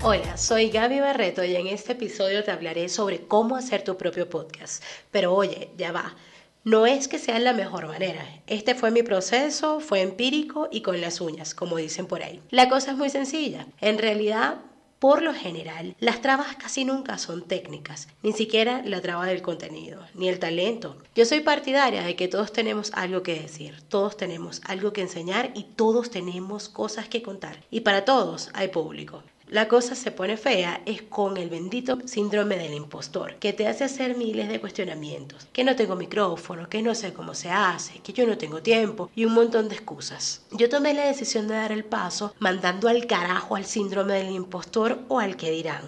Hola, soy Gaby Barreto y en este episodio te hablaré sobre cómo hacer tu propio podcast. Pero oye, ya va. No es que sea la mejor manera. Este fue mi proceso, fue empírico y con las uñas, como dicen por ahí. La cosa es muy sencilla. En realidad, por lo general, las trabas casi nunca son técnicas, ni siquiera la traba del contenido, ni el talento. Yo soy partidaria de que todos tenemos algo que decir, todos tenemos algo que enseñar y todos tenemos cosas que contar. Y para todos hay público. La cosa se pone fea es con el bendito síndrome del impostor, que te hace hacer miles de cuestionamientos, que no tengo micrófono, que no sé cómo se hace, que yo no tengo tiempo y un montón de excusas. Yo tomé la decisión de dar el paso mandando al carajo al síndrome del impostor o al que dirán.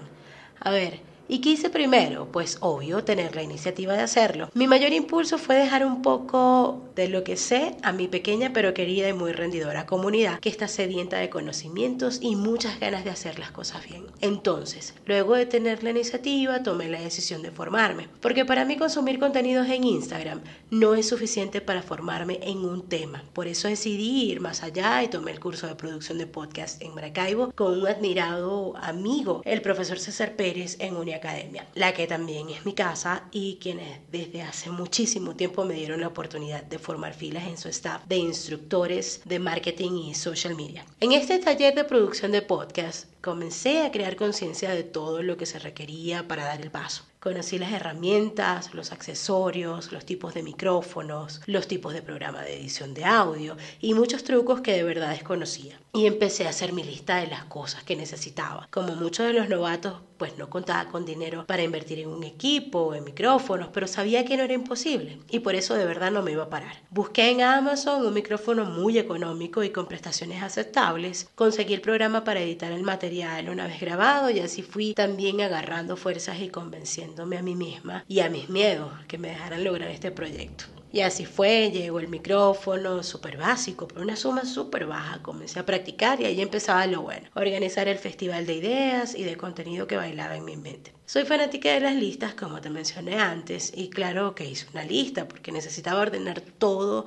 A ver, ¿Y qué hice primero? Pues obvio, tener la iniciativa de hacerlo. Mi mayor impulso fue dejar un poco de lo que sé a mi pequeña pero querida y muy rendidora comunidad que está sedienta de conocimientos y muchas ganas de hacer las cosas bien. Entonces, luego de tener la iniciativa, tomé la decisión de formarme, porque para mí consumir contenidos en Instagram no es suficiente para formarme en un tema. Por eso decidí ir más allá y tomé el curso de producción de podcast en Maracaibo con un admirado amigo, el profesor César Pérez en Unia academia, la que también es mi casa y quienes desde hace muchísimo tiempo me dieron la oportunidad de formar filas en su staff de instructores de marketing y social media. En este taller de producción de podcast comencé a crear conciencia de todo lo que se requería para dar el paso. Conocí las herramientas, los accesorios, los tipos de micrófonos, los tipos de programa de edición de audio y muchos trucos que de verdad desconocía. Y empecé a hacer mi lista de las cosas que necesitaba. Como muchos de los novatos, pues no contaba con dinero para invertir en un equipo o en micrófonos, pero sabía que no era imposible y por eso de verdad no me iba a parar. Busqué en Amazon un micrófono muy económico y con prestaciones aceptables. Conseguí el programa para editar el material una vez grabado y así fui también agarrando fuerzas y convenciendo a mí misma y a mis miedos que me dejaran lograr este proyecto. Y así fue, llegó el micrófono, súper básico, pero una suma súper baja. Comencé a practicar y ahí empezaba lo bueno, organizar el festival de ideas y de contenido que bailaba en mi mente. Soy fanática de las listas, como te mencioné antes, y claro que hice una lista porque necesitaba ordenar todo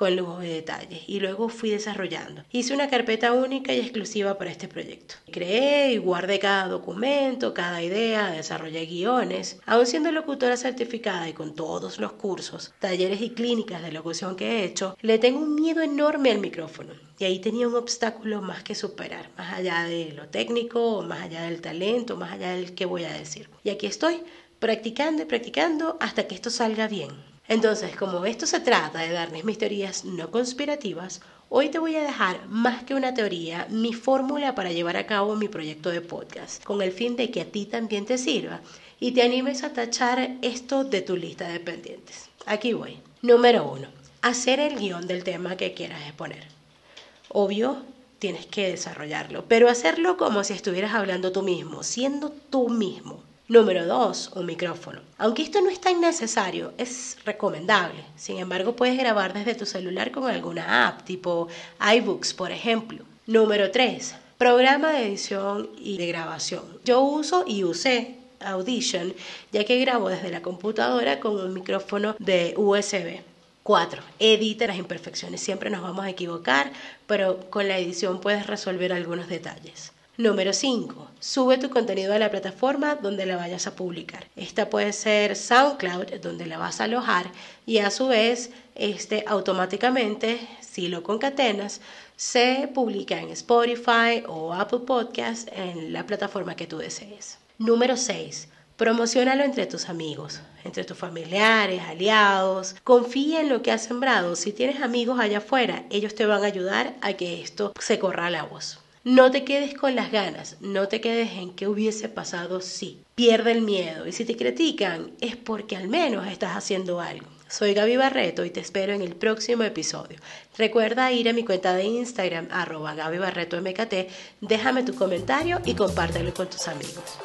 con lujo de detalles y luego fui desarrollando. Hice una carpeta única y exclusiva para este proyecto. Creé y guardé cada documento, cada idea, desarrollé guiones. Aún siendo locutora certificada y con todos los cursos, talleres y clínicas de locución que he hecho, le tengo un miedo enorme al micrófono. Y ahí tenía un obstáculo más que superar, más allá de lo técnico, más allá del talento, más allá del que voy a decir. Y aquí estoy, practicando y practicando hasta que esto salga bien. Entonces, como esto se trata de darles mis teorías no conspirativas, hoy te voy a dejar más que una teoría, mi fórmula para llevar a cabo mi proyecto de podcast, con el fin de que a ti también te sirva y te animes a tachar esto de tu lista de pendientes. Aquí voy. Número uno, hacer el guion del tema que quieras exponer. Obvio, tienes que desarrollarlo, pero hacerlo como si estuvieras hablando tú mismo, siendo tú mismo. Número 2, un micrófono. Aunque esto no es tan necesario, es recomendable. Sin embargo, puedes grabar desde tu celular con alguna app, tipo iBooks, por ejemplo. Número 3, programa de edición y de grabación. Yo uso y usé Audition, ya que grabo desde la computadora con un micrófono de USB. 4. Edita las imperfecciones. Siempre nos vamos a equivocar, pero con la edición puedes resolver algunos detalles. Número 5. Sube tu contenido a la plataforma donde la vayas a publicar. Esta puede ser SoundCloud, donde la vas a alojar, y a su vez, este automáticamente, si lo concatenas, se publica en Spotify o Apple Podcast en la plataforma que tú desees. Número 6. Promocionalo entre tus amigos, entre tus familiares, aliados. Confía en lo que has sembrado. Si tienes amigos allá afuera, ellos te van a ayudar a que esto se corra la voz. No te quedes con las ganas, no te quedes en qué hubiese pasado si. Pierde el miedo y si te critican es porque al menos estás haciendo algo. Soy Gaby Barreto y te espero en el próximo episodio. Recuerda ir a mi cuenta de Instagram, arroba Gaby Barreto MKT, déjame tu comentario y compártelo con tus amigos.